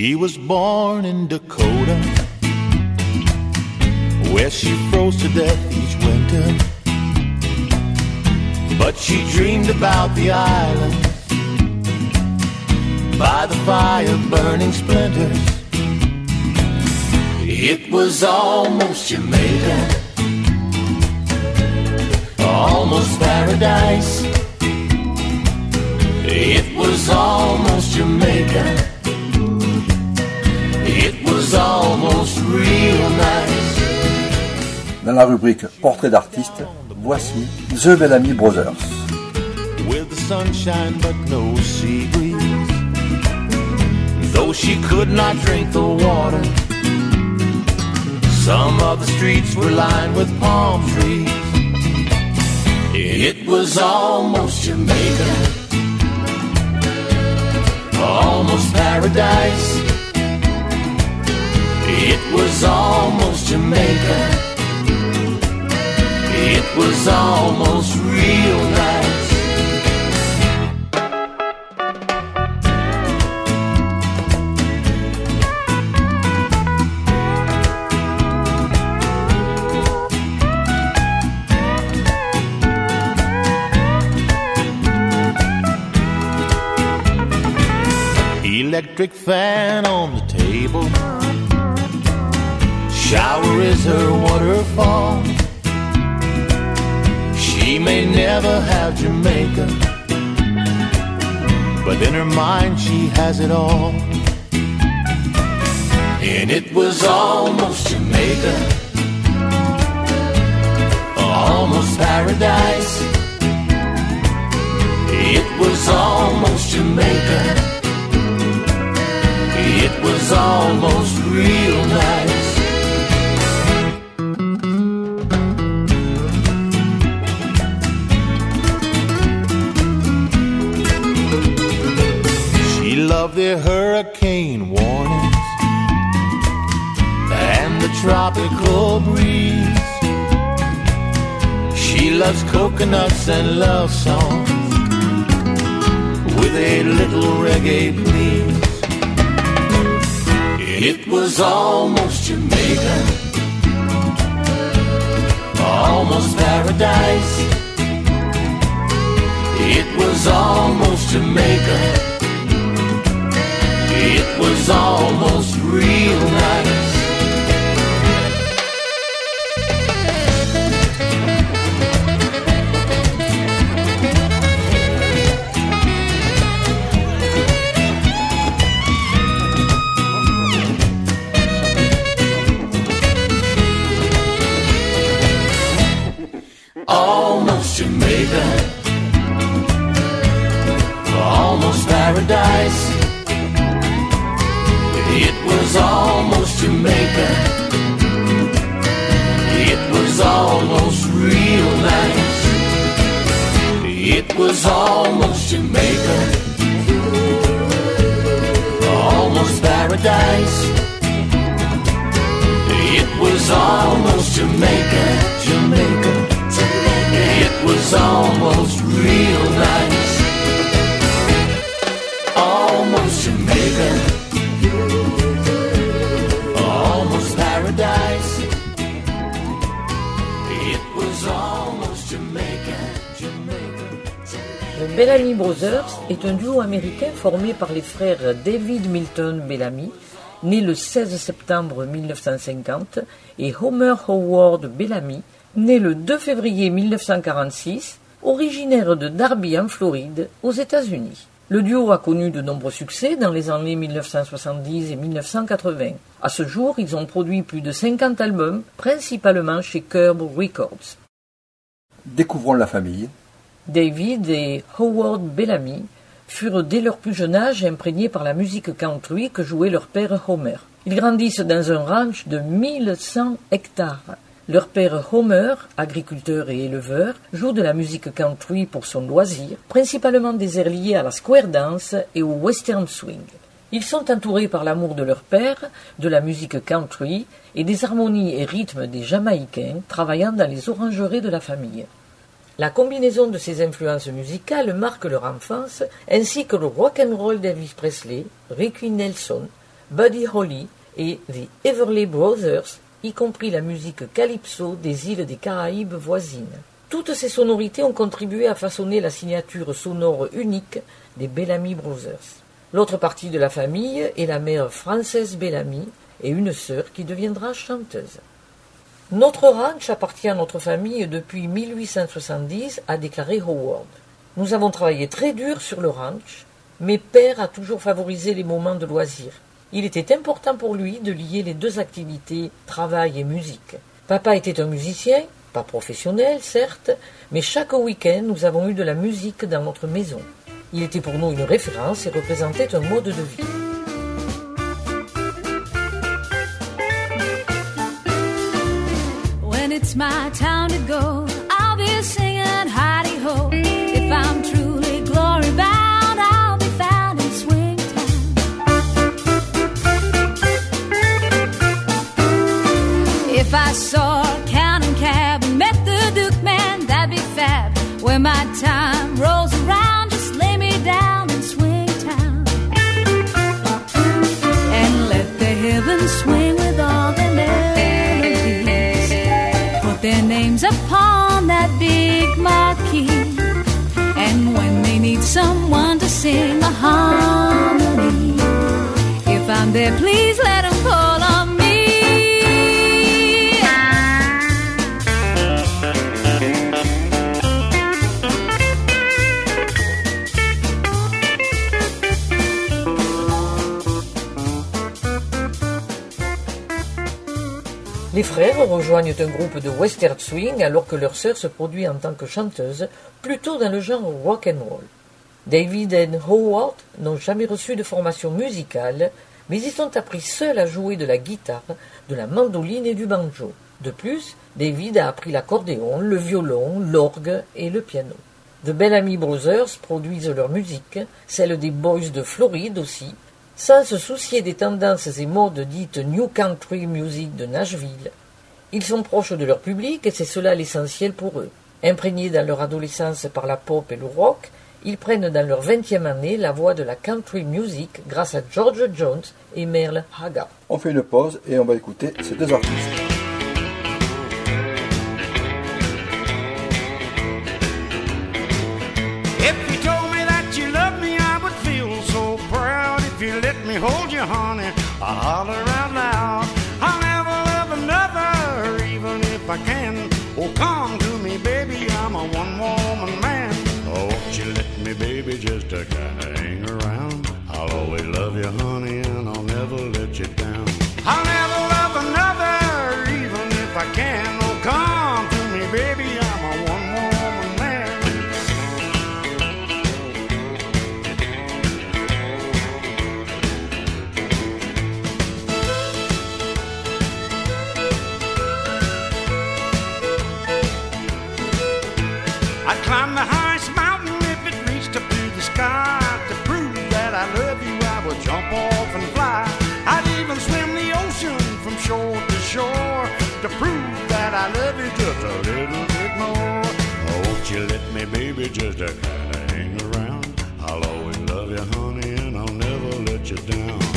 She was born in Dakota, where she froze to death each winter. But she dreamed about the island by the fire burning splinters. It was almost Jamaica, almost paradise. It was almost Jamaica. Dans la rubrique Portrait d'artiste, voici The Bellamy Brothers. With the sunshine but no sea breeze. Though she could not drink the water, some of the streets were lined with palm trees. It was almost Jamaica, almost paradise. It was almost Jamaica. It was almost real nice. Electric fan on the table shower is her waterfall. She may never have Jamaica, but in her mind she has it all. And it was almost Jamaica, loves coconuts and love songs with a little reggae, please. It was almost Jamaica, almost paradise. It was almost Jamaica. It was almost real nice. Bellamy Brothers est un duo américain formé par les frères David Milton Bellamy, né le 16 septembre 1950, et Homer Howard Bellamy, né le 2 février 1946, originaire de Darby en Floride, aux États-Unis. Le duo a connu de nombreux succès dans les années 1970 et 1980. À ce jour, ils ont produit plus de 50 albums, principalement chez Curb Records. Découvrons la famille David et Howard Bellamy furent dès leur plus jeune âge imprégnés par la musique country que jouait leur père Homer. Ils grandissent dans un ranch de 1100 hectares. Leur père Homer, agriculteur et éleveur, joue de la musique country pour son loisir, principalement des airs liés à la square dance et au western swing. Ils sont entourés par l'amour de leur père, de la musique country et des harmonies et rythmes des Jamaïcains travaillant dans les orangeries de la famille. La combinaison de ces influences musicales marque leur enfance, ainsi que le rock and roll d'Elvis Presley, Ricky Nelson, Buddy Holly et The Everly Brothers, y compris la musique calypso des îles des Caraïbes voisines. Toutes ces sonorités ont contribué à façonner la signature sonore unique des Bellamy Brothers. L'autre partie de la famille est la mère Frances Bellamy et une sœur qui deviendra chanteuse. Notre ranch appartient à notre famille depuis 1870, a déclaré Howard. Nous avons travaillé très dur sur le ranch, mais père a toujours favorisé les moments de loisirs. Il était important pour lui de lier les deux activités, travail et musique. Papa était un musicien, pas professionnel, certes, mais chaque week-end, nous avons eu de la musique dans notre maison. Il était pour nous une référence et représentait un mode de vie. It's my time to go, I'll be singing Heidi Ho. If I'm truly glory bound, I'll be found in swing time. If I saw a counting cab met the Duke man, that'd be fab. When my time frères rejoignent un groupe de western swing alors que leur sœur se produit en tant que chanteuse, plutôt dans le genre rock and roll. David et Howard n'ont jamais reçu de formation musicale, mais ils ont appris seuls à jouer de la guitare, de la mandoline et du banjo. De plus, David a appris l'accordéon, le violon, l'orgue et le piano. The Bellamy Brothers produisent leur musique, celle des Boys de Floride aussi, sans se soucier des tendances et modes dites New Country Music de Nashville. Ils sont proches de leur public et c'est cela l'essentiel pour eux. Imprégnés dans leur adolescence par la pop et le rock, ils prennent dans leur vingtième année la voie de la country music grâce à George Jones et Merle Haggard. On fait une pause et on va écouter ces deux artistes. If you if I can. Oh, come to me, baby, I'm a one-woman man. Oh, won't you let me, baby, just to hang around? I'll always love you, honey, baby, just a kinda hang around? I'll always love you, honey, and I'll never let you down.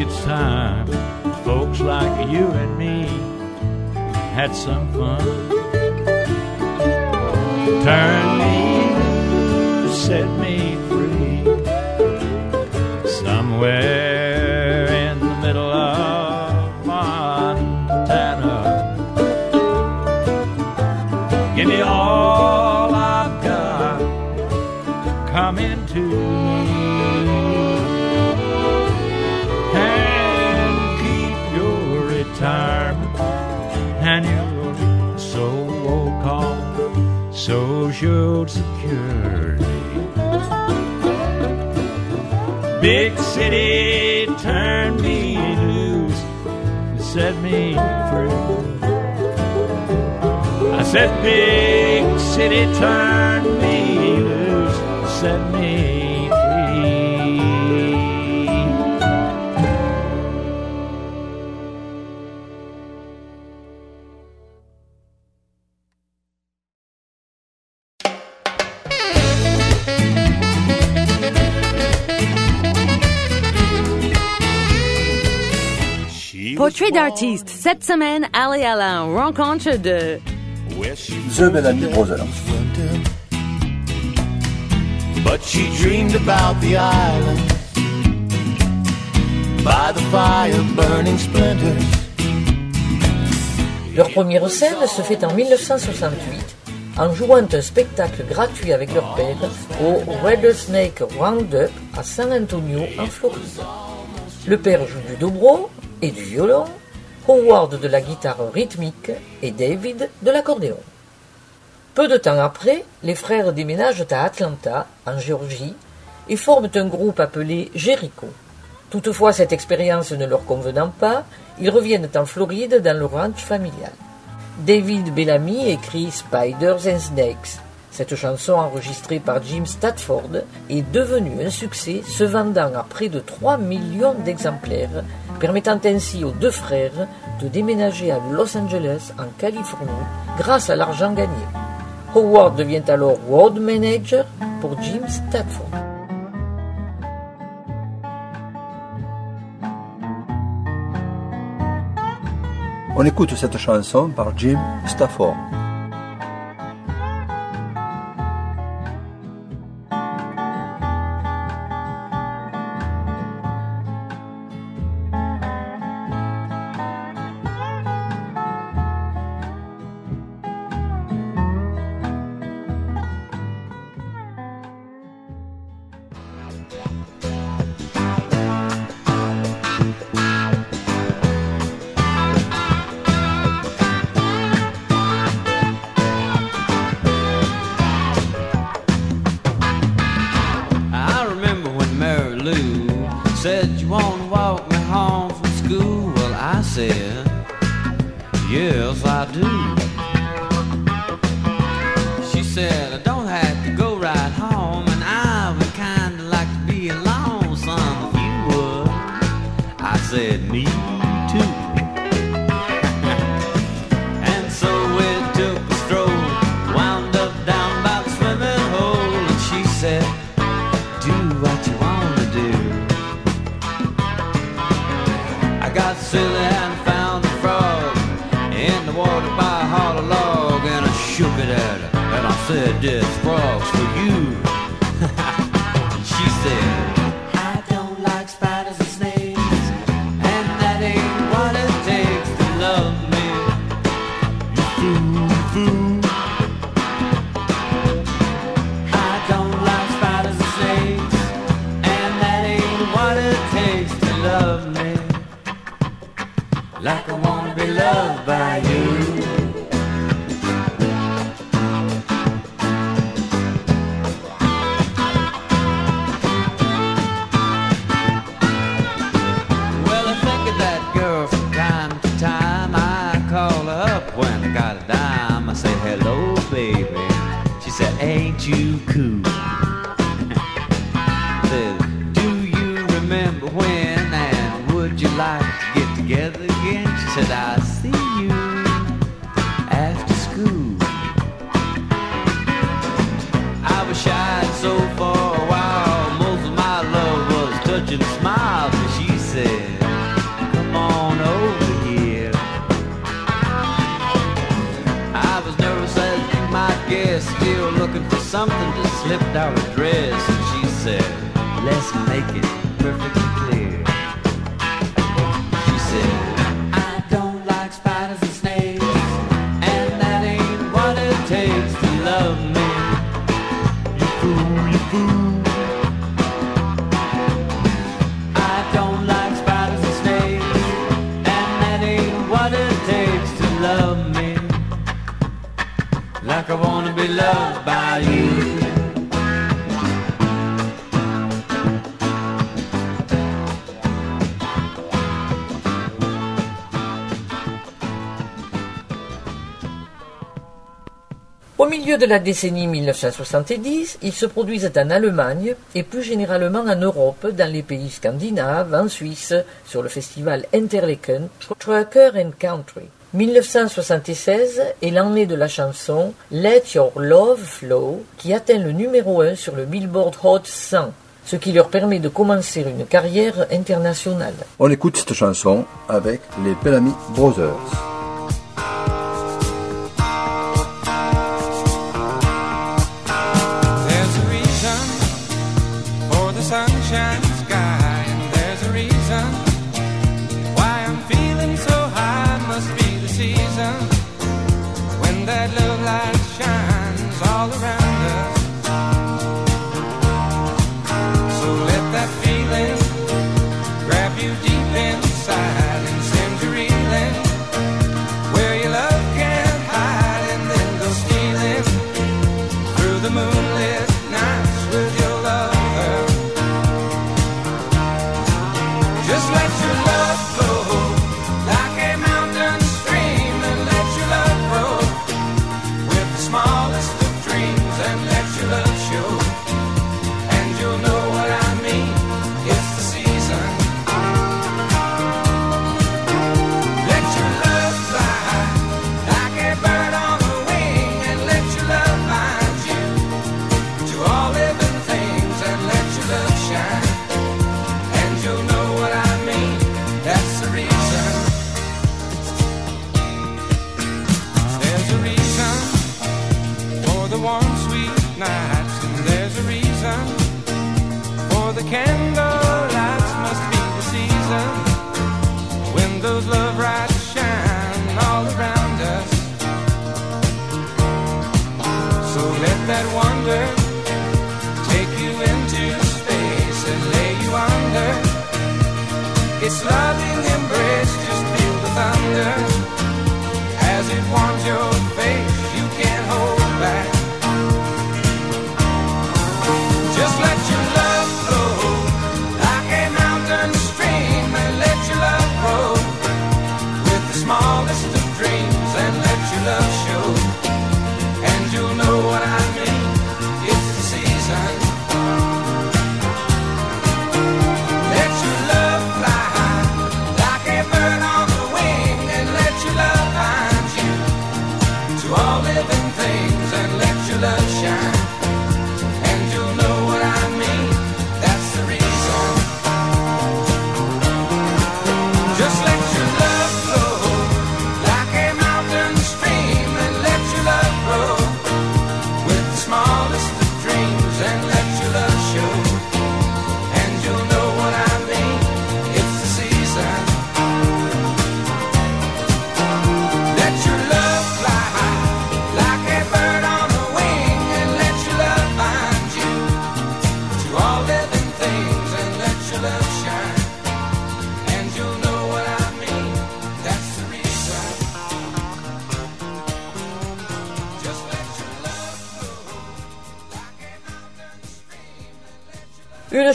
It's time folks like you and me had some fun. Me free. I said, big city, turn Portrait d'artiste. Cette semaine, Ali Alain, rencontre de The Bellamy Brothers. But she dreamed about the island by the fire burning splinters. Leur première scène se fait en 1968 en jouant un spectacle gratuit avec leur père au Rattlesnake Roundup à San Antonio en Floride. Le père joue du dobro et du violon, Howard de la guitare rythmique et David de l'accordéon. Peu de temps après, les frères déménagent à Atlanta, en Géorgie, et forment un groupe appelé Jericho. Toutefois, cette expérience ne leur convenant pas, ils reviennent en Floride dans le ranch familial. David Bellamy écrit Spiders and Snakes. Cette chanson enregistrée par Jim Stafford est devenue un succès, se vendant à près de 3 millions d'exemplaires, permettant ainsi aux deux frères de déménager à Los Angeles, en Californie, grâce à l'argent gagné. Howard devient alors road manager pour Jim Stafford. On écoute cette chanson par Jim Stafford. said there still looking for something to slip down her dress. And she said, let's make it perfectly clear. Au milieu de la décennie 1970, ils se produisent en Allemagne et plus généralement en Europe, dans les pays scandinaves, en Suisse, sur le festival Interlaken Trucker and Country. 1976 est l'année de la chanson Let Your Love Flow qui atteint le numéro 1 sur le Billboard Hot 100, ce qui leur permet de commencer une carrière internationale. On écoute cette chanson avec les Bellamy Brothers.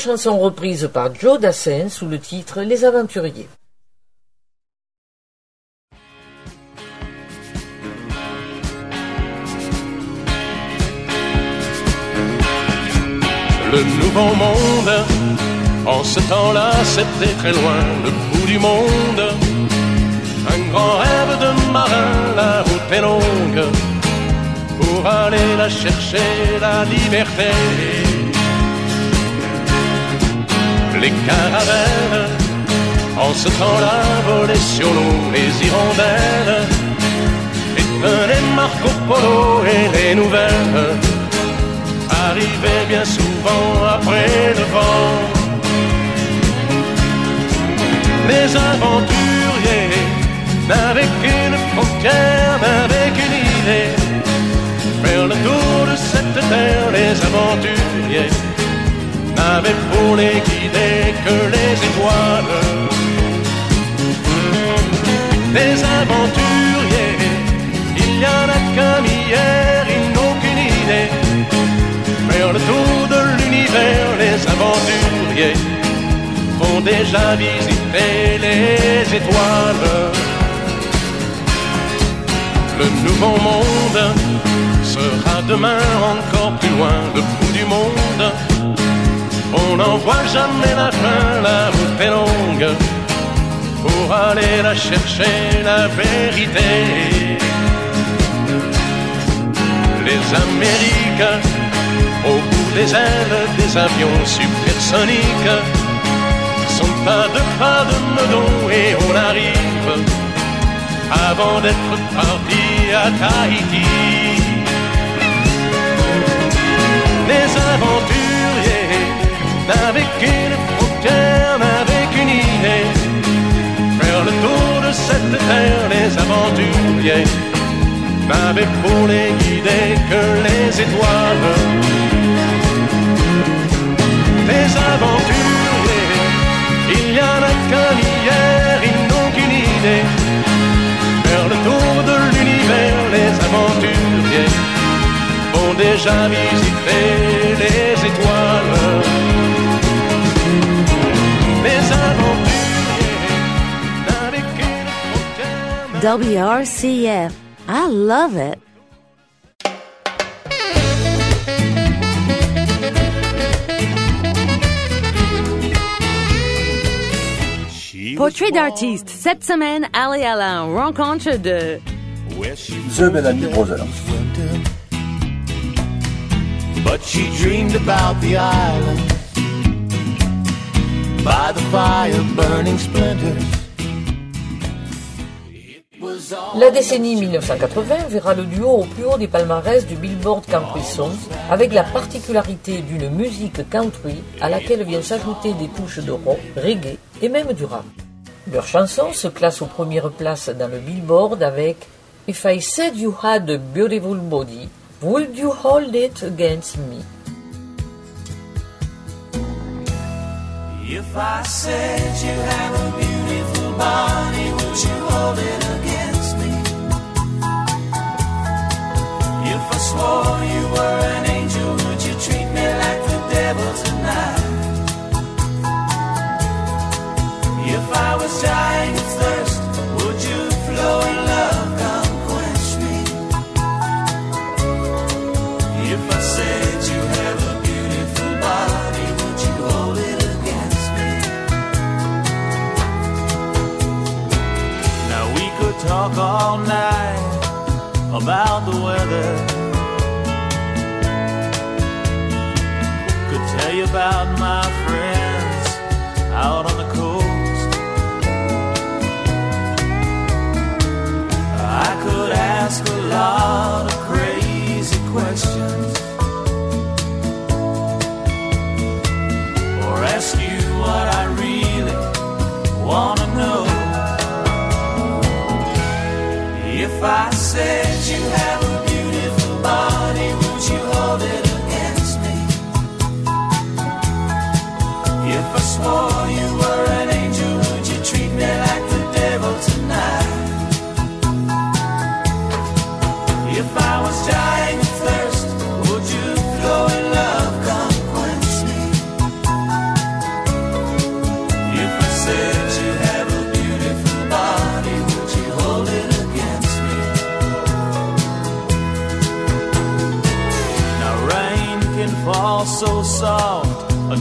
Chanson reprise par Joe Dassin sous le titre Les Aventuriers. Le nouveau monde, en ce temps-là, c'était très loin, le bout du monde. Un grand rêve de marin, la route est longue, pour aller la chercher, la liberté. Les caravelles, en ce temps-là, volaient sur l'eau, les hirondelles, et tenaient Marco Polo et les nouvelles arrivait bien souvent après le vent. Les aventuriers n'avaient qu'une frontière, n'avaient qu'une idée. Faire le tour de cette terre, les aventuriers n'avaient pour les guider que les étoiles. Les aventuriers, il y en a comme hier, ils n'ont qu'une idée faire le tour de l'univers, les aventuriers vont déjà visiter les étoiles. Le nouveau monde sera demain encore plus loin, le bout du monde. On n'en voit jamais la fin, la route est longue pour aller la chercher, la vérité. Les Amériques au bout des ailes des avions supersoniques sont pas de pas de meudon et on arrive avant d'être parti à Tahiti. Les aventuriers n'avaient qu'une frontière, n'avaient qu'une idée. Faire le tour de cette terre, les aventuriers n'avaient pour les guider que les étoiles. Les aventuriers, il y en a qu'un hier, ils n'ont qu'une idée. Faire le tour de l'univers, les aventuriers vont déjà visiter les WRCF. I love it. Portrait d'artiste. Cette semaine, allez à la rencontre de The Bellamy Brothers. But she dreamed about the island by the fire burning splinters. La décennie 1980 verra le duo au plus haut des palmarès du Billboard Country Songs, avec la particularité d'une musique country à laquelle viennent s'ajouter des touches de rock, reggae et même du rap. Leur chanson se classe aux premières places dans le Billboard avec If I said you had a beautiful body, would you hold it against me? If I said you have a beautiful body, would you hold it against me? If I swore you were an angel, would you treat me like the devil tonight? If I was dying of thirst, would you flow in love, come quench me? If I said you have a beautiful body, would you hold it against me? Now we could talk all night about the weather. Could tell you about my friends out on the coast. I could ask a lot.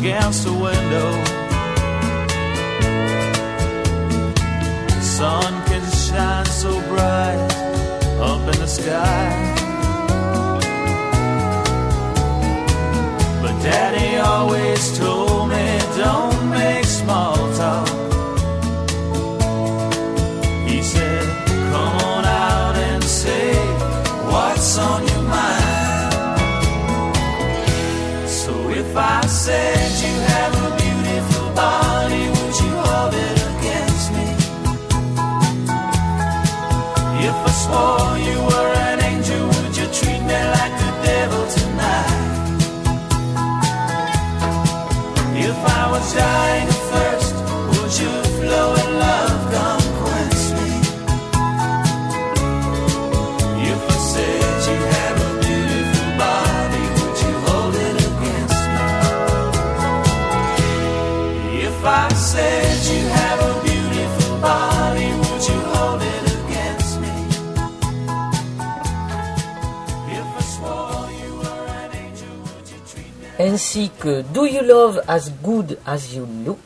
alguém ainsi que Do You Love As Good As You Look?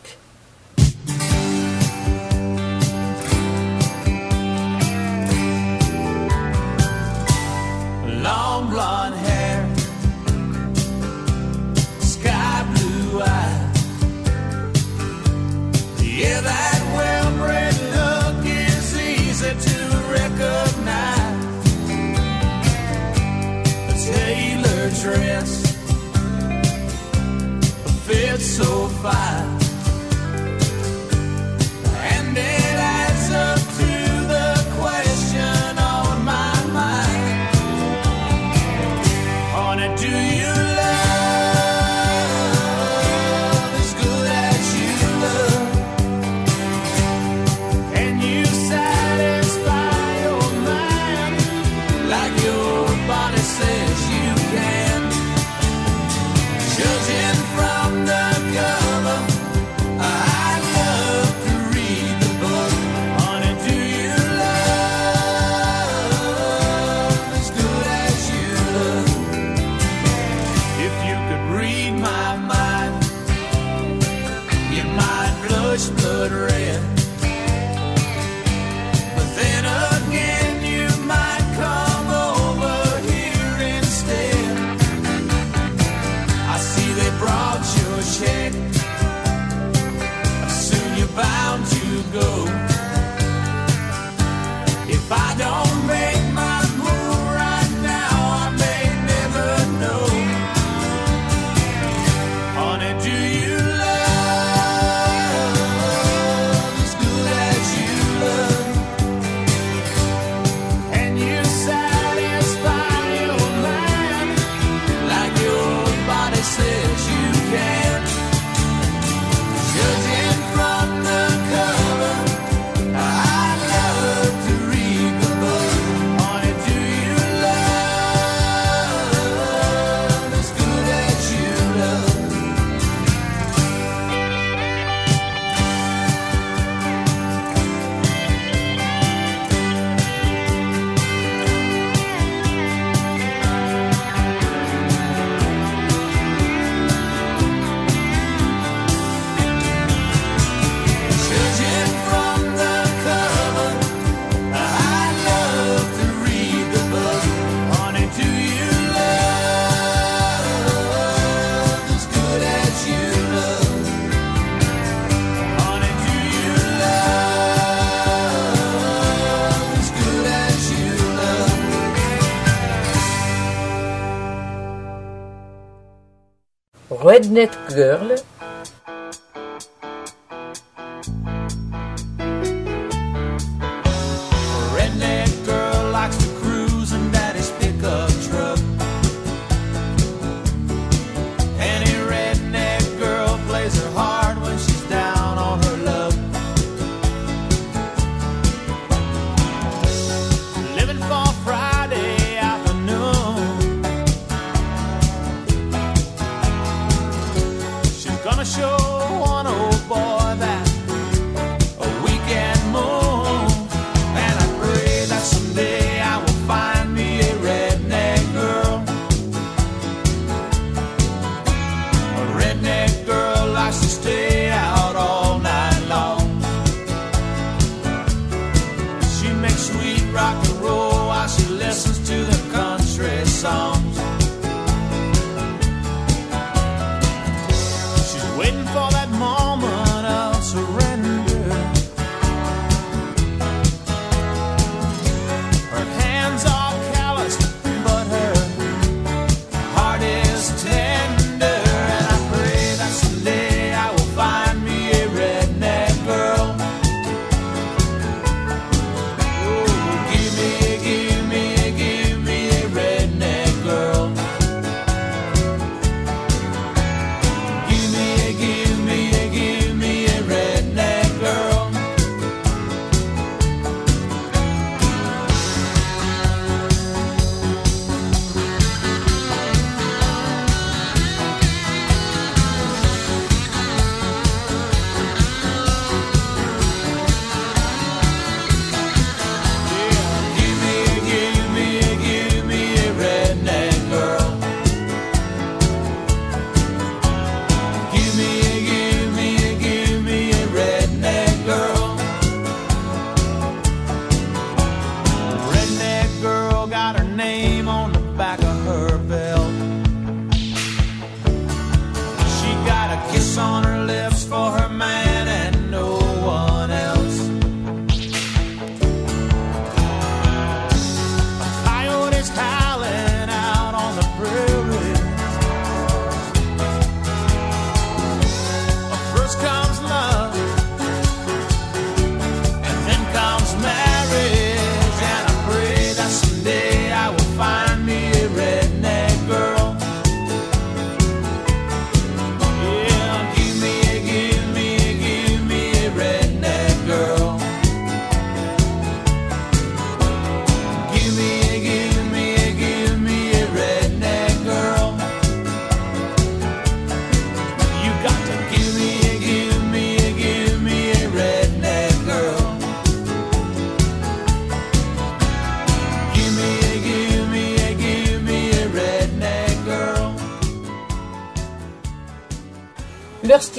Redneck Girl,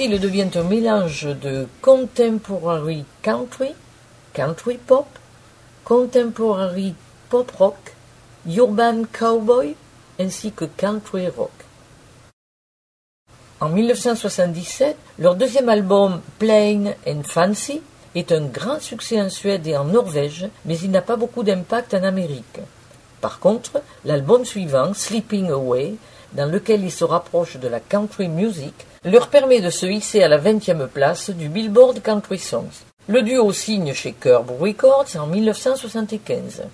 Style devient un mélange de contemporary country, country pop, contemporary pop rock, urban cowboy ainsi que country rock. En 1977, leur deuxième album Plain and Fancy est un grand succès en Suède et en Norvège, mais il n'a pas beaucoup d'impact en Amérique. Par contre, l'album suivant, Sleeping Away, dans lequel ils se rapprochent de la country music, leur permet de se hisser à la 20e place du Billboard Country Songs. Le duo signe chez Curb Records en 1975.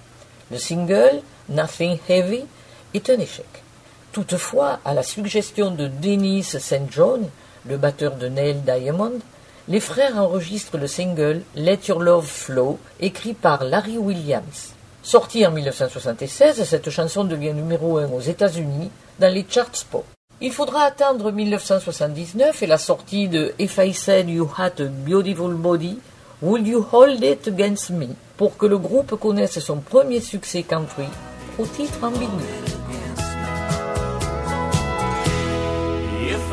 Le single, Nothing Heavy, est un échec. Toutefois, à la suggestion de Dennis St. John, le batteur de Neil Diamond, les frères enregistrent le single Let Your Love Flow, écrit par Larry Williams. Sortie en 1976, cette chanson devient numéro 1 aux États-Unis dans les charts pop. Il faudra attendre 1979 et la sortie de If I Said You Had a Beautiful Body, Would You Hold It Against Me pour que le groupe connaisse son premier succès country au titre ambigu. If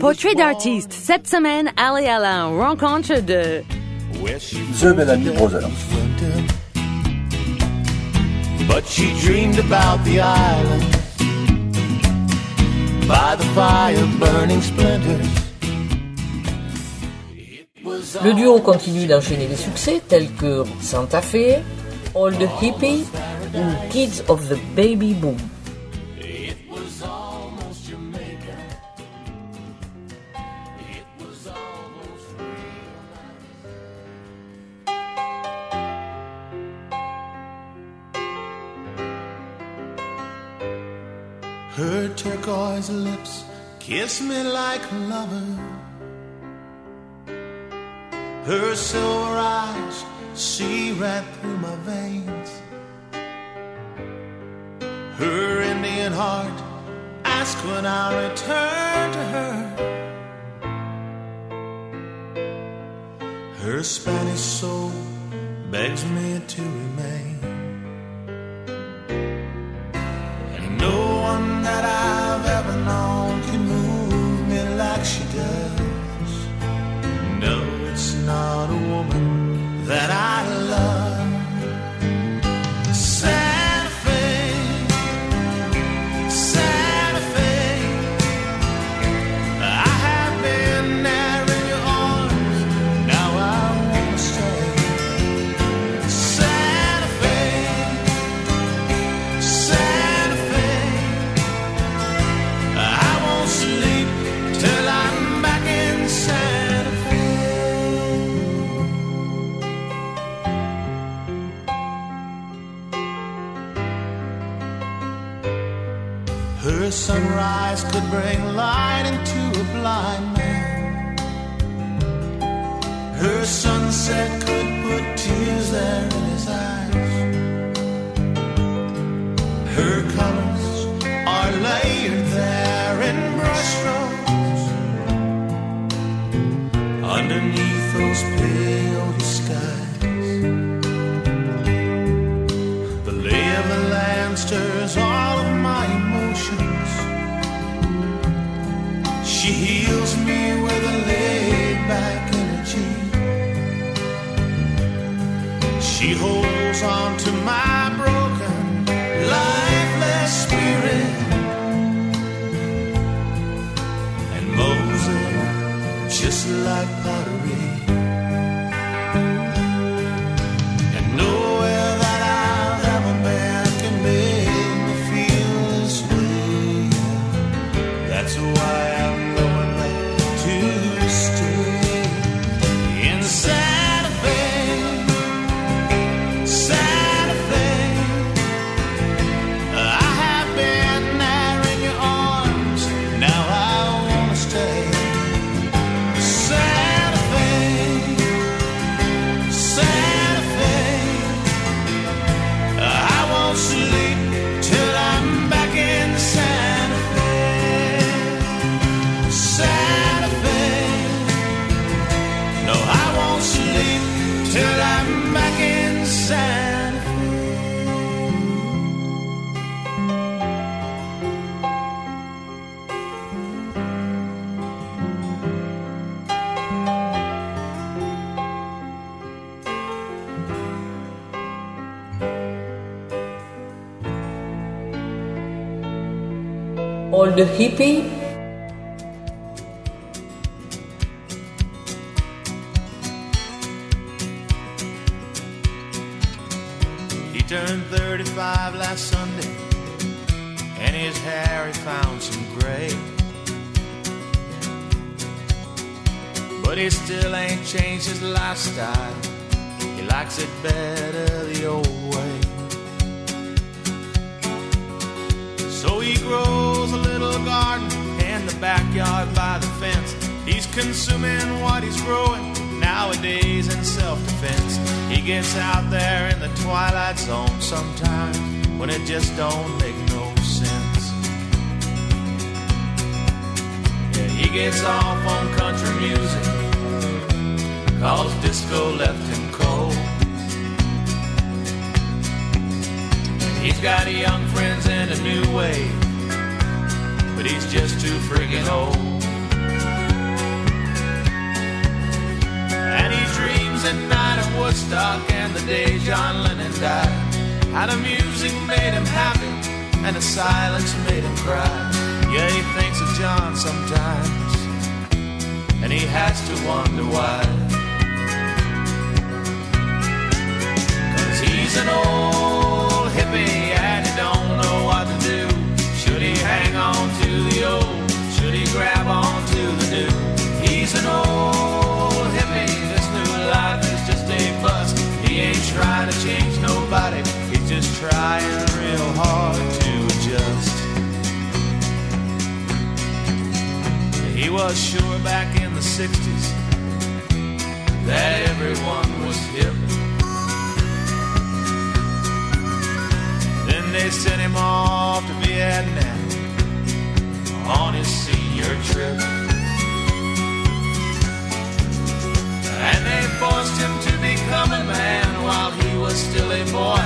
Portrait d'artiste. Cette semaine, Ali Alain rencontre de The Bellamy Brothers. But she dreamed about the island by the fire burning splinters. Le duo continue d'enchaîner les succès tels que Santa Fe, All the Hippie ou Kids of the Baby Boom. Her turquoise lips kiss me like a lover. Her silver eyes see right through my veins. Her Indian heart asks when I'll return to her. Her Spanish soul begs me to remain. Bring light into a blind man. Her sunset holds on to my broken, lifeless spirit and Moses, just like pottery. Gets off on country music, cause disco left him cold. He's got young friends and a new wave, but he's just too friggin' old. And he dreams at night of Woodstock and the day John Lennon died. How the music made him happy and the silence made him cry. Yeah, he thinks of John sometimes, he has to wonder why. Cause he's an old hippie and he don't know what to do. Should he hang on to the old? Should he grab on to the new? He's an old hippie, this new life is just a bust. He ain't trying to change nobody, he's just trying real hard to adjust. He was sure back in the 60s that everyone was hip. Then they sent him off to Vietnam on his senior trip. And they forced him to become a man while he was still a boy.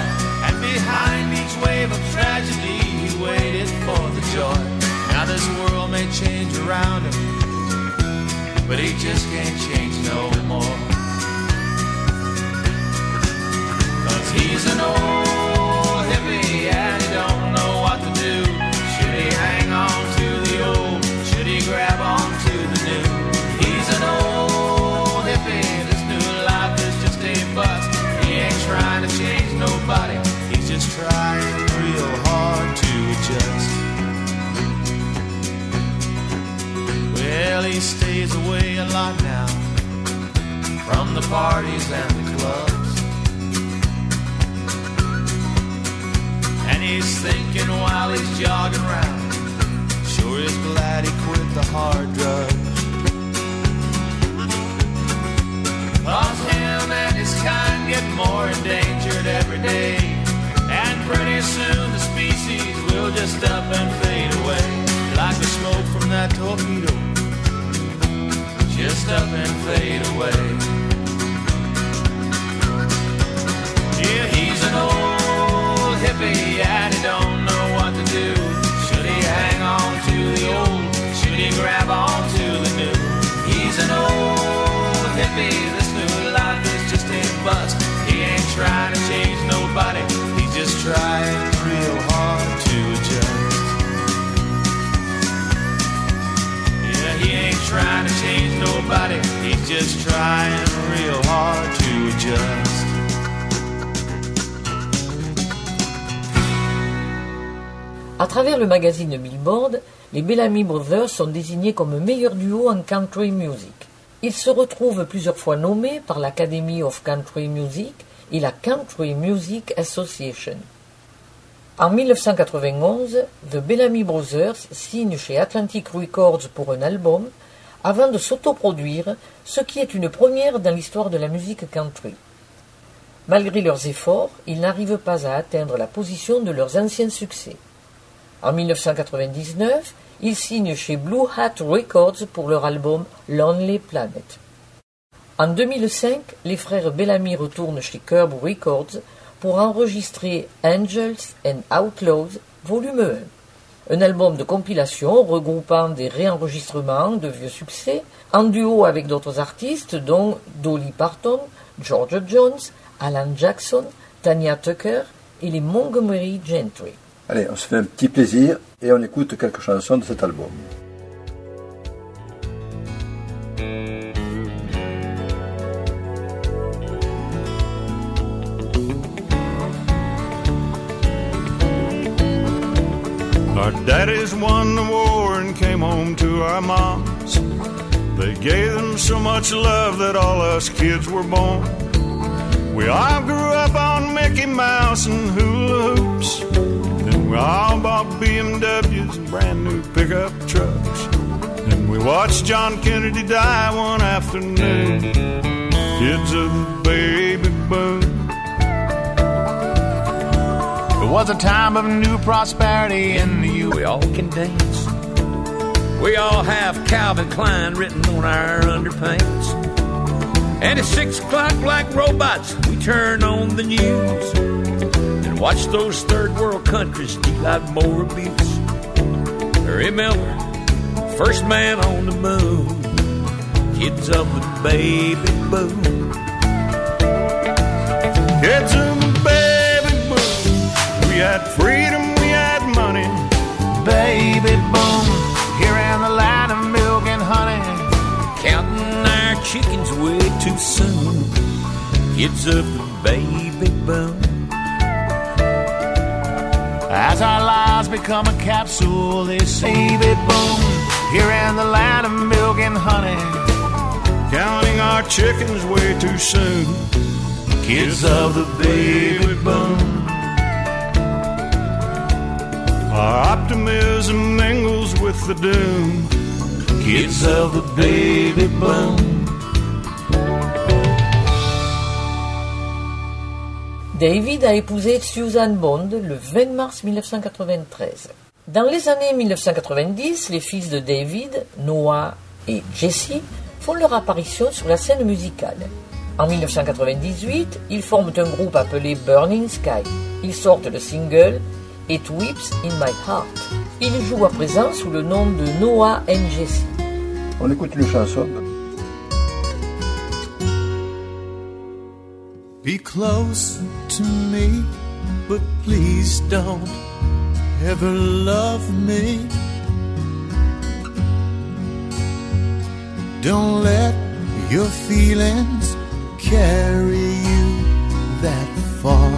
And behind each wave of tragedy, he waited for the joy. Now this world may change around him, but he just can't change no more. He don't know what to do. Should he hang on to the old? Should he grab on to the new? He's an old hippie, this new life is just a bust. He ain't trying to change nobody, he's just trying real hard to adjust. Well, he stays away a lot now from the parties and the clubs. He's thinking while he's jogging around, sure is glad he quit the hard drugs. Cause him and his kind get more endangered every day. And pretty soon the species will just up and fade away. Like the smoke from that torpedo. Just up and fade away. Yeah, he's an old hippie and he don't know what to do. Should he hang on to the old? Should he grab on to the new? He's an old hippie. This new life is just a bust. He ain't trying to change nobody. He's just trying real hard to adjust. Yeah, he ain't trying to change nobody. He's just trying real hard to adjust. À travers le magazine Billboard, les Bellamy Brothers sont désignés comme meilleur duo en country music. Ils se retrouvent plusieurs fois nommés par l'Academy of Country Music et la Country Music Association. En 1991, The Bellamy Brothers signent chez Atlantic Records pour un album avant de s'autoproduire, ce qui est une première dans l'histoire de la musique country. Malgré leurs efforts, ils n'arrivent pas à atteindre la position de leurs anciens succès. En 1999, ils signent chez Blue Hat Records pour leur album Lonely Planet. En 2005, les frères Bellamy retournent chez Curb Records pour enregistrer Angels and Outlaws Volume 1, un album de compilation regroupant des réenregistrements de vieux succès en duo avec d'autres artistes dont Dolly Parton, Georgia Jones, Alan Jackson, Tanya Tucker et les Montgomery Gentry. Allez, on se fait un petit plaisir et on écoute quelques chansons de cet album. Our daddies won the war and came home to our moms. They gave them so much love that all us kids were born. We all grew up on Mickey Mouse and hula hoops. Then we all bought BMWs and brand new pickup trucks. And we watched John Kennedy die one afternoon. Kids of the baby boom. It was a time of new prosperity in the U. We all can dance. We all have Calvin Klein written on our underpants. And at six o'clock, like robots, we turn on the news and watch those third world countries deal out more abuse. Remember, first man on the moon, kids of the baby boom. Kids of the baby boom. We had freedom, we had money. Baby boom, here in the land of milk and honey. Counting our chickens way too soon. Kids of the baby boom. As our lives become a capsule, they say, baby boom, here in the land of milk and honey. Counting our chickens way too soon. Kids of the baby boom. Our optimism mingles with the doom. Kids of the baby boom. David a épousé Susan Bond le 20 mars 1993. Dans les années 1990, les fils de David, Noah et Jesse, font leur apparition sur la scène musicale. En 1998, ils forment un groupe appelé Burning Sky. Ils sortent le single It Weeps in My Heart. Ils jouent à présent sous le nom de Noah and Jesse. On écoute une chanson. Be close to me, but please don't ever love me. Don't let your feelings carry you that far.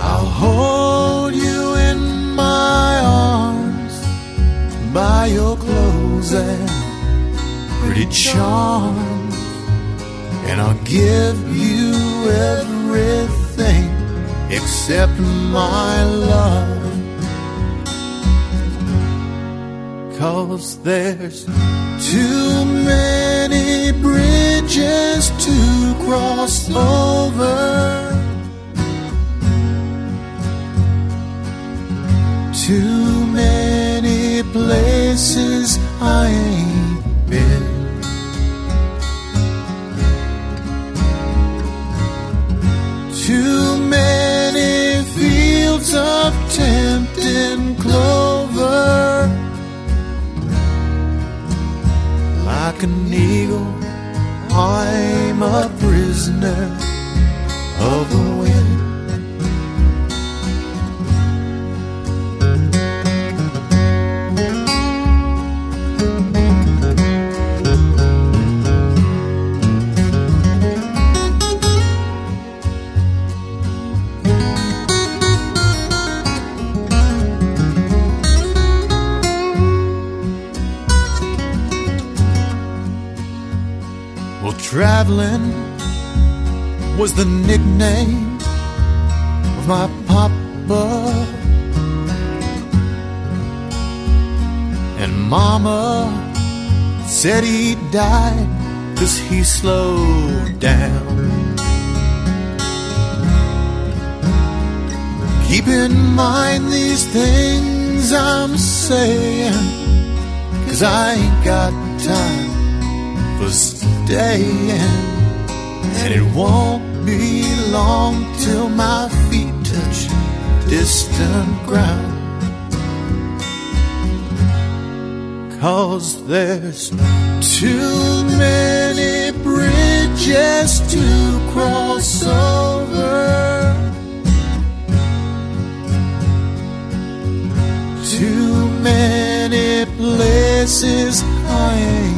I'll hold you in my arms by your clothes pretty charms, and I'll give you everything except my love. Cause there's too many bridges to cross over. Too many places I ain't been. Tempting clover. Like an the nickname of my papa. And mama said he died cause he slowed down. Keep in mind these things I'm saying, cause I ain't got time for staying. And it won't be long till my feet touch distant ground. Cause there's too many bridges to cross over. Too many places I ain't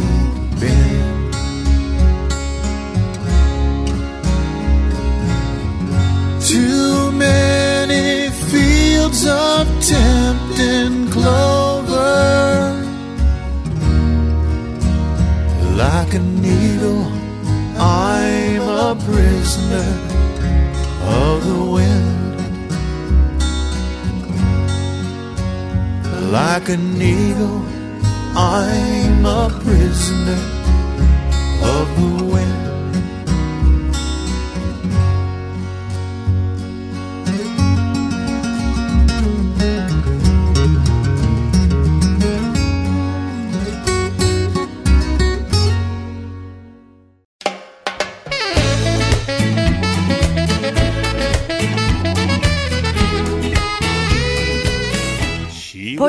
tempting clover. Like a needle, I'm a prisoner of the wind. Like an eagle, I'm a prisoner of the wind.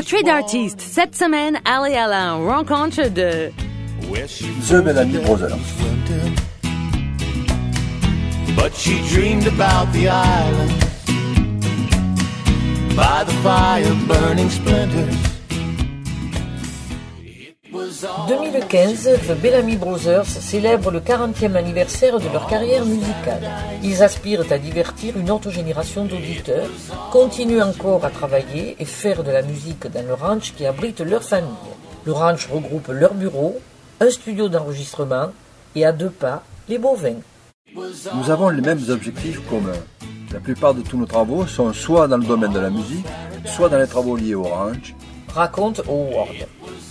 Portrait d'artiste. Cette semaine, Ali Alain, rencontre de The Bellamy Brothers. But she dreamed about the island by the fire burning splinters. 2015, The Bellamy Brothers célèbrent le 40e anniversaire de leur carrière musicale. Ils aspirent à divertir une autre génération d'auditeurs, continuent encore à travailler et faire de la musique dans le ranch qui abrite leur famille. Le ranch regroupe leur bureau, un studio d'enregistrement et à deux pas, les bovins. Nous avons les mêmes objectifs communs. La plupart de tous nos travaux sont soit dans le domaine de la musique, soit dans les travaux liés au ranch. Raconte Howard.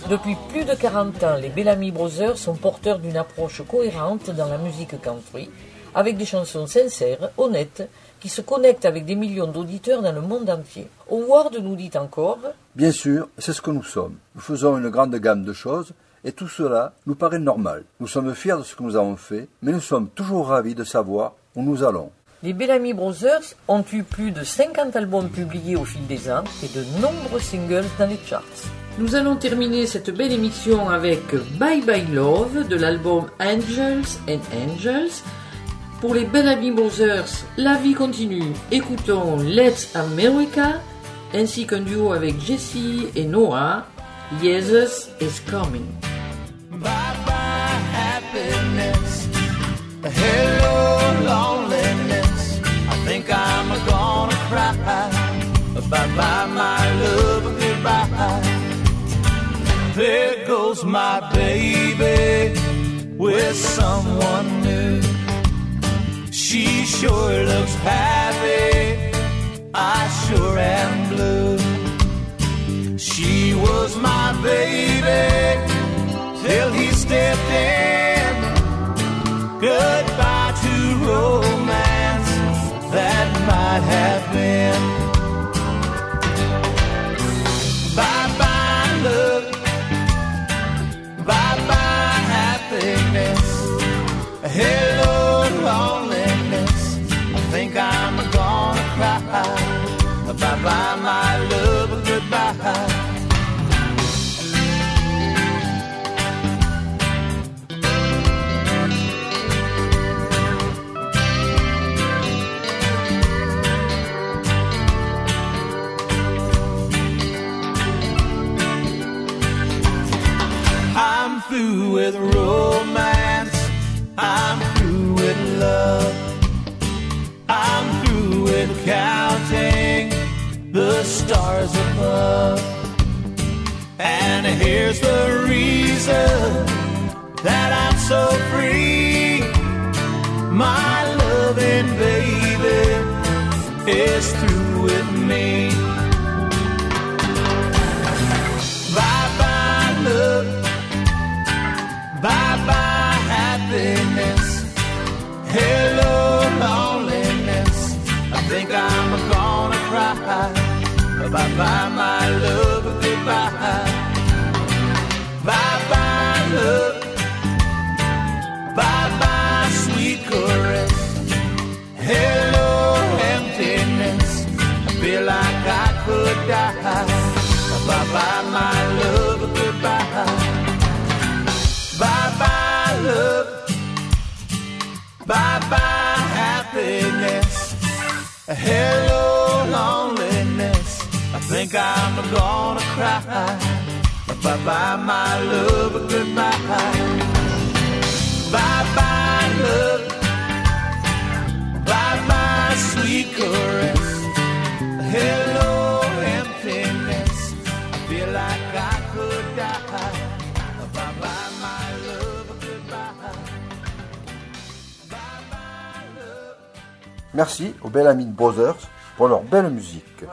Depuis plus de 40 ans, les Bellamy Brothers sont porteurs d'une approche cohérente dans la musique country, avec des chansons sincères, honnêtes, qui se connectent avec des millions d'auditeurs dans le monde entier. Howard nous dit encore Bien sûr, c'est ce que nous sommes. Nous faisons une grande gamme de choses et tout cela nous paraît normal. Nous sommes fiers de ce que nous avons fait, mais nous sommes toujours ravis de savoir où nous allons. Les Bellamy Brothers ont eu plus de 50 albums publiés au fil des ans et de nombreux singles dans les charts. Nous allons terminer cette belle émission avec Bye Bye Love de l'album Angels and Angels. Pour les Bellamy Brothers, La vie continue. Écoutons Let's America ainsi qu'un duo avec Jessie et Noah, Jesus is Coming. Bye bye happiness. Hello Bye bye my love, goodbye. There goes my baby with someone new. She sure looks happy. I sure am blue. She was my baby till he stepped in. Goodbye to romance that might have been. Hello loneliness. I think I'm gonna cry. Bye bye my love. Goodbye. I'm through with romance. I'm through with love. I'm through with counting the stars above. And here's the reason that I'm so free. My loving baby is through with me. Bye bye, my love. Goodbye. Bye bye, love. Bye bye, sweet caress. Hello, emptiness. I feel like I could die. Bye bye, my love. Goodbye. Bye bye, love. Bye bye, happiness. Hello, think I'm gonna cry. Bye bye, my love. Goodbye. Bye bye, love. Bye bye, sweet caress. Hello, emptiness. I feel like I could die. Bye bye, my love. Goodbye. Bye bye, love. Merci aux Bellamy Brothers pour leur belle musique.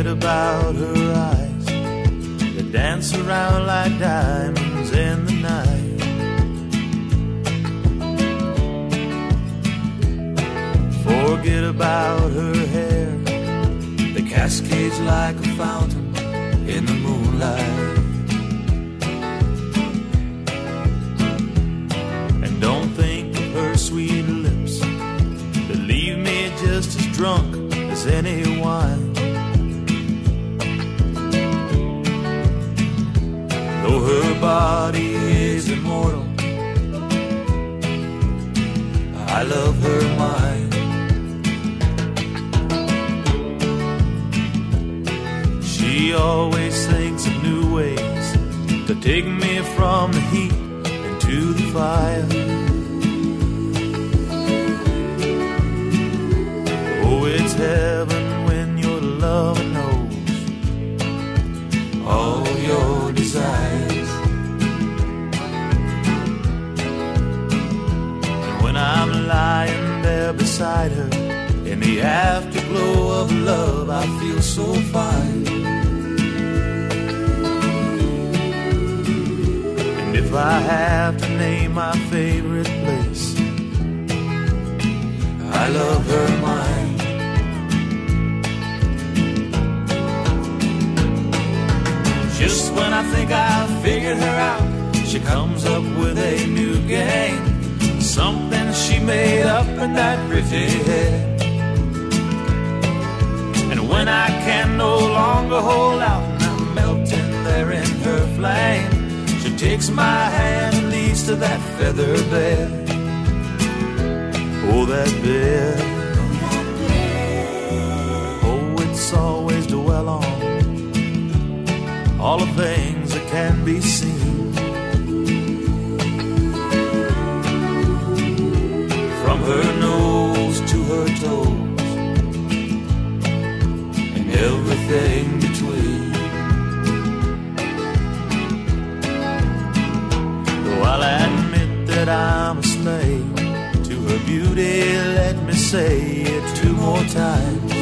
Forget about her eyes that dance around like diamonds in the night. Forget about her hair that cascades like a fountain in the moonlight. And don't think of her sweet lips that leave me just as drunk as anyone body is immortal. I love her mind. She always thinks of new ways to take me from the heat into the fire. Oh, it's heaven when your love knows all your desires. Lying there beside her in the afterglow of love, I feel so fine. And if I have to name my favorite place, I love her mind. Just when I think I've figured her out, she comes up with a new game. Something she made up in that pretty head. And when I can no longer hold out and I'm melting there in her flame, she takes my hand and leads to that feather bed. Oh, that bed. Oh, it's always dwell on all the things that can be seen. Her nose to her toes, and everything between. Though I'll admit that I'm a slave to her beauty, let me say it two more times.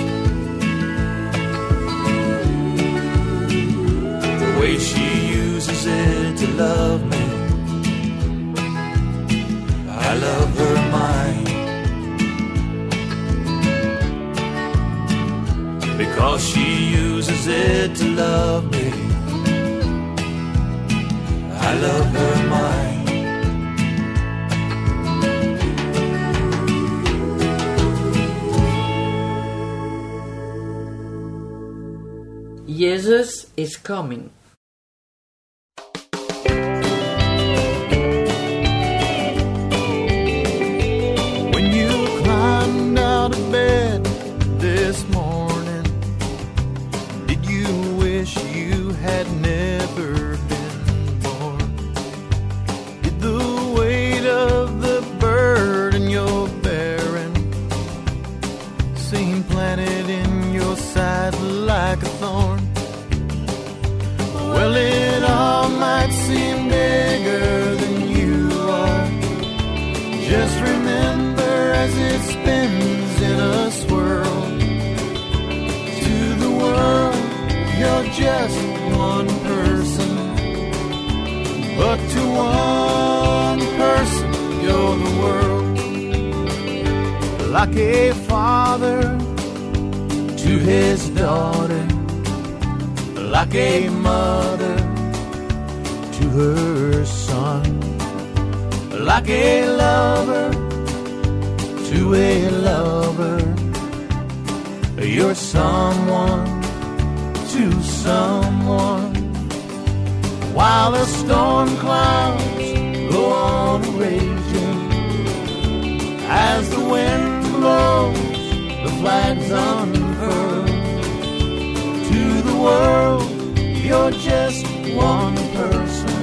the way she uses it to love me. She uses it to love me. I love her mind. Jesus is coming. Like a father to his daughter. Like a mother to her son like a lover to a lover. You're someone to someone. While the storm clouds go on raging, as the wind blows, the flags unfurl. To the world, you're just one person.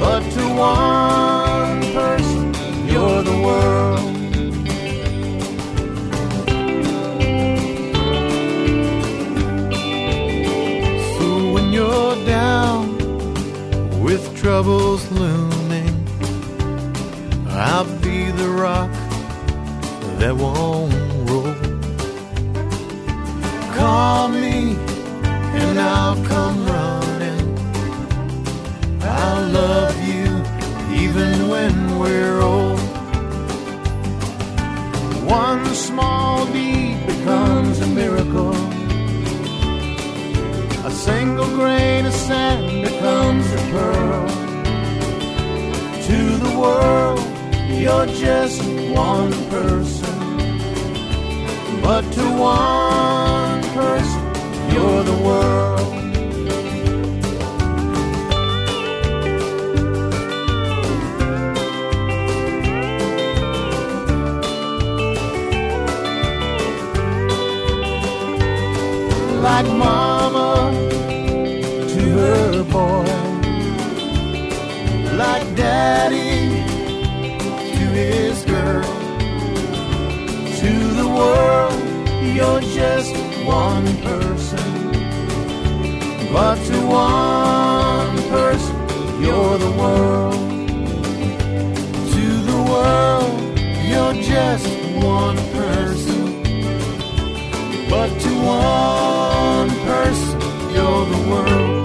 But to one person, you're the world. So when you're down with troubles looming, I'll be the rock that won't roll. Call me and I'll come running. I'll love you even when we're old. One small deed becomes a miracle. A single grain of sand becomes a pearl. To the world, you're just one person to one person, you're the world. Like mama to her boy, like daddy to his girl, to the world you're just one person. But to one person, you're the world. To the world, you're just one person. But to one person, you're the world.